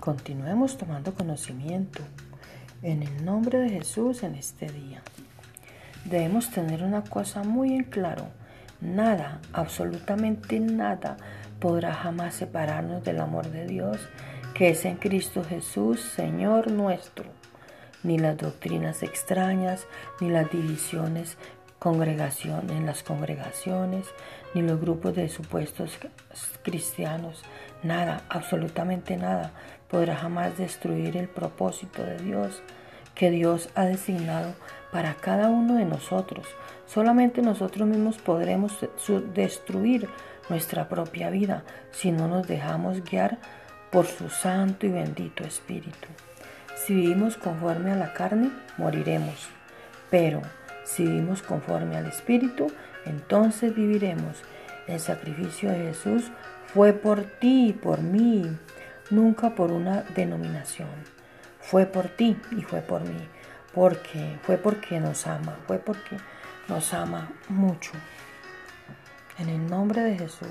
Continuemos tomando conocimiento en el nombre de Jesús en este día. Debemos tener una cosa muy en claro. Nada, absolutamente nada, podrá jamás separarnos del amor de Dios que es en Cristo Jesús, Señor nuestro. Ni las doctrinas extrañas, ni las divisiones congregación, en las congregaciones, ni los grupos de supuestos cristianos. Nada, absolutamente nada, podrá jamás destruir el propósito de Dios que Dios ha designado para cada uno de nosotros. Solamente nosotros mismos podremos destruir nuestra propia vida si no nos dejamos guiar por su santo y bendito Espíritu. Si vivimos conforme a la carne, moriremos, pero si vivimos conforme al Espíritu, entonces viviremos. El sacrificio de Jesús fue por ti y por mí, nunca por una denominación. Fue por ti y fue por mí, porque fue porque nos ama, fue porque nos ama mucho. En el nombre de Jesús.